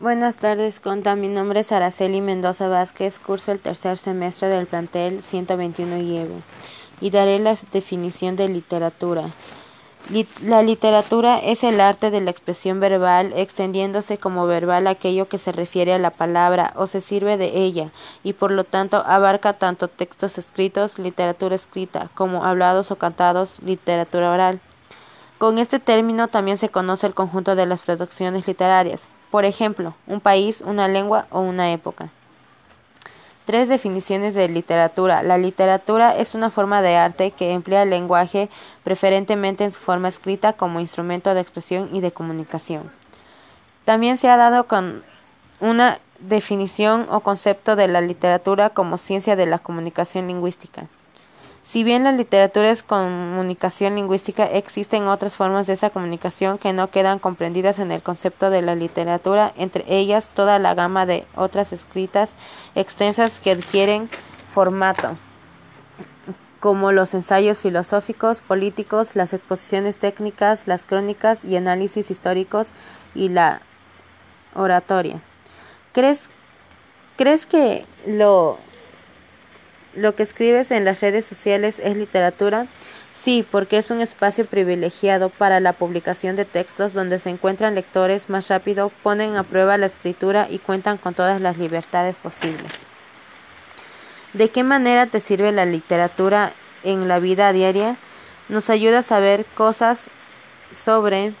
Buenas tardes, Conta. Mi nombre es Araceli Mendoza Vázquez, curso el tercer semestre del plantel 121 IEVE y daré la definición de literatura. la literatura es el arte de la expresión verbal, extendiéndose como verbal aquello que se refiere a la palabra o se sirve de ella, y por lo tanto abarca tanto textos escritos, literatura escrita, como hablados o cantados, literatura oral. Con este término también se conoce el conjunto de las producciones literarias, por ejemplo, un país, una lengua o una época. Tres definiciones de literatura. La literatura es una forma de arte que emplea el lenguaje preferentemente en su forma escrita como instrumento de expresión y de comunicación. También se ha dado con una definición o concepto de la literatura como ciencia de la comunicación lingüística. Si bien la literatura es comunicación lingüística, existen otras formas de esa comunicación que no quedan comprendidas en el concepto de la literatura, entre ellas toda la gama de otras escritas extensas que adquieren formato, como los ensayos filosóficos, políticos, las exposiciones técnicas, las crónicas y análisis históricos y la oratoria. ¿Crees, crees que lo lo que escribes en las redes sociales es literatura? Sí, porque es un espacio privilegiado para la publicación de textos donde se encuentran lectores más rápido, ponen a prueba la escritura y cuentan con todas las libertades posibles. ¿De qué manera te sirve la literatura en la vida diaria? Nos ayuda a saber cosas sobre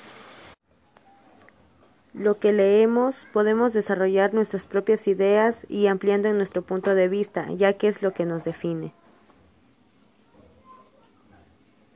lo que leemos, podemos desarrollar nuestras propias ideas y ampliando nuestro punto de vista, ya que es lo que nos define.